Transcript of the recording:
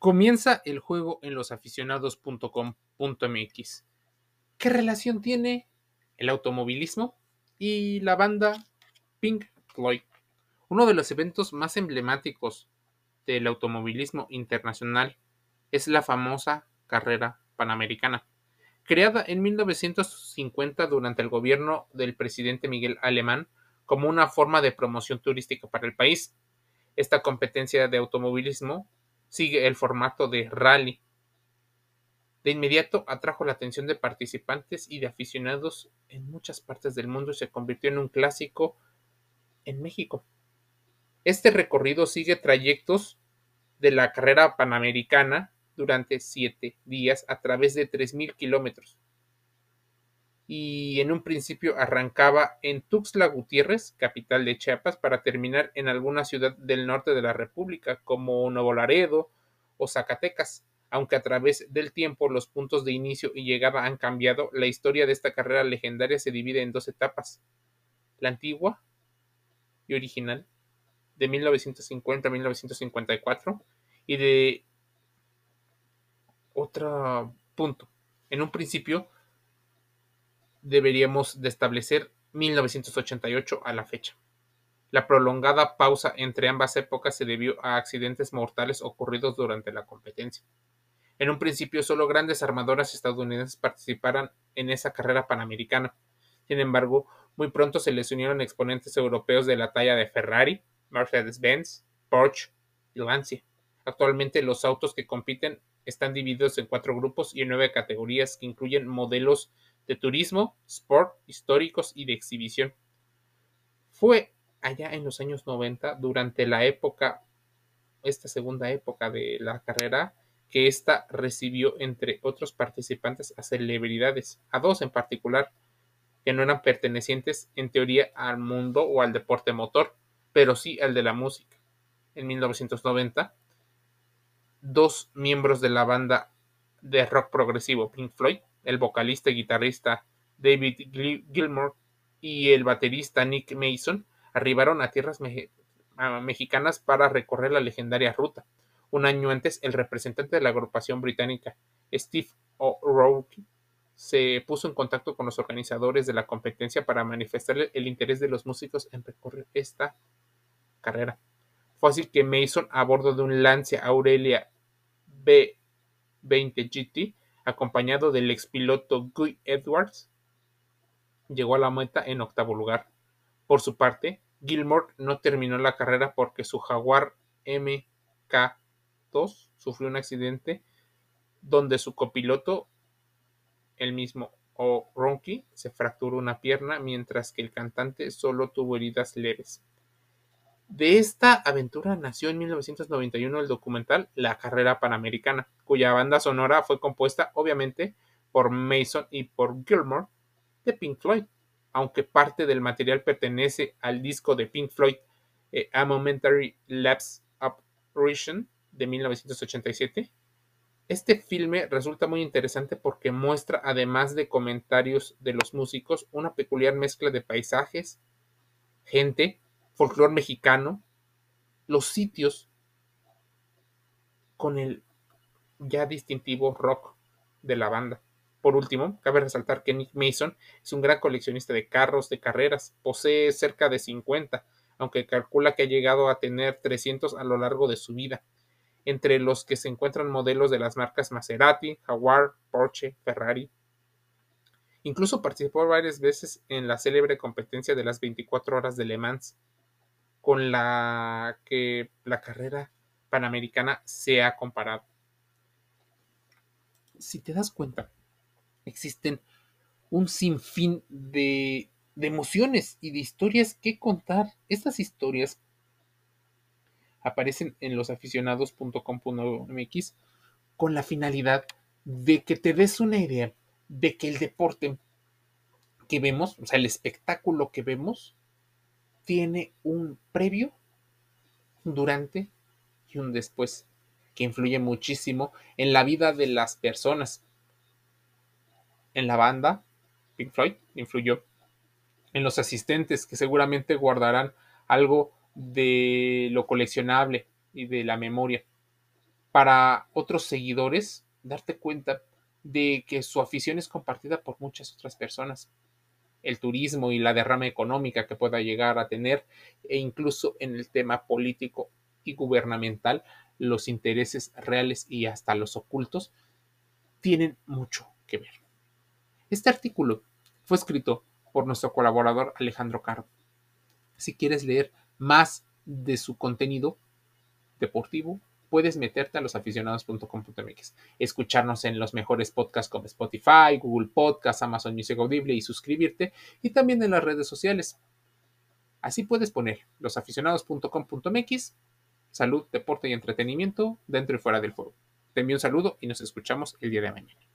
Comienza el juego en losaficionados.com.mx. ¿Qué relación tiene el automovilismo y la banda Pink Floyd? Uno de los eventos más emblemáticos del automovilismo internacional es la famosa carrera panamericana. Creada en 1950 durante el gobierno del presidente Miguel Alemán como una forma de promoción turística para el país. Esta competencia de automovilismo sigue el formato de rally. De inmediato atrajo la atención de participantes y de aficionados en muchas partes del mundo y se convirtió en un clásico en México. Este recorrido sigue trayectos de la carrera panamericana durante siete días a través de 3.000 kilómetros y en un principio arrancaba en Tuxtla Gutiérrez, capital de Chiapas, para terminar en alguna ciudad del norte de la República, como Nuevo Laredo o Zacatecas. Aunque a través del tiempo los puntos de inicio y llegada han cambiado, la historia de esta carrera legendaria se divide en dos etapas. La antigua y original, de 1950 a 1954, y de otro punto. En un principio, deberíamos de establecer 1988 a la fecha. La prolongada pausa entre ambas épocas se debió a accidentes mortales ocurridos durante la competencia. En un principio solo grandes armadoras estadounidenses participaran en esa carrera panamericana. Sin embargo, muy pronto se les unieron exponentes europeos de la talla de Ferrari, Mercedes-Benz, Porsche y Lancia. Actualmente los autos que compiten están divididos en cuatro grupos y en nueve categorías que incluyen modelos de turismo, sport, históricos y de exhibición. Fue allá en los años 90, durante la época, esta segunda época de la carrera, que ésta recibió entre otros participantes a celebridades, a dos en particular, que no eran pertenecientes en teoría al mundo o al deporte motor, pero sí al de la música. En 1990, dos miembros de la banda de rock progresivo Pink Floyd el vocalista y guitarrista David Gilmour y el baterista Nick Mason arribaron a tierras mexicanas para recorrer la legendaria ruta. Un año antes, el representante de la agrupación británica, Steve O'Rourke, se puso en contacto con los organizadores de la competencia para manifestarle el interés de los músicos en recorrer esta carrera. Fue así que Mason, a bordo de un Lancia Aurelia B20 GT, acompañado del expiloto Guy Edwards, llegó a la meta en octavo lugar. Por su parte, Gilmore no terminó la carrera porque su Jaguar MK2 sufrió un accidente donde su copiloto, el mismo O'Ronky, se fracturó una pierna, mientras que el cantante solo tuvo heridas leves. De esta aventura nació en 1991 el documental La Carrera Panamericana, cuya banda sonora fue compuesta obviamente por Mason y por Gilmore de Pink Floyd, aunque parte del material pertenece al disco de Pink Floyd eh, A Momentary Lapse Apparition de 1987. Este filme resulta muy interesante porque muestra, además de comentarios de los músicos, una peculiar mezcla de paisajes, gente, folclore mexicano, los sitios con el ya distintivo rock de la banda. Por último, cabe resaltar que Nick Mason es un gran coleccionista de carros de carreras, posee cerca de 50, aunque calcula que ha llegado a tener 300 a lo largo de su vida, entre los que se encuentran modelos de las marcas Maserati, Jaguar, Porsche, Ferrari. Incluso participó varias veces en la célebre competencia de las 24 horas de Le Mans, con la que la carrera panamericana se ha comparado. Si te das cuenta, existen un sinfín de, de emociones y de historias que contar. Estas historias aparecen en losaficionados.com.mx con la finalidad de que te des una idea de que el deporte que vemos, o sea, el espectáculo que vemos, tiene un previo, un durante y un después, que influye muchísimo en la vida de las personas. En la banda, Pink Floyd influyó. En los asistentes, que seguramente guardarán algo de lo coleccionable y de la memoria. para otros seguidores darte cuenta de que su afición es compartida por muchas otras personas. El turismo y la derrama económica que pueda llegar a tener e incluso en el tema político y gubernamental, los intereses reales y hasta los ocultos tienen mucho que ver. Este artículo fue escrito por nuestro colaborador Alejandro Caro. Si quieres leer más de su contenido deportivo, puedes meterte a losaficionados.com.mx, escucharnos en los mejores podcasts como Spotify, Google Podcasts, Amazon Music Audible y suscribirte, y también en las redes sociales. Así puedes poner losaficionados.com.mx, salud, deporte y entretenimiento dentro y fuera del foro. Te envío un saludo y nos escuchamos el día de mañana.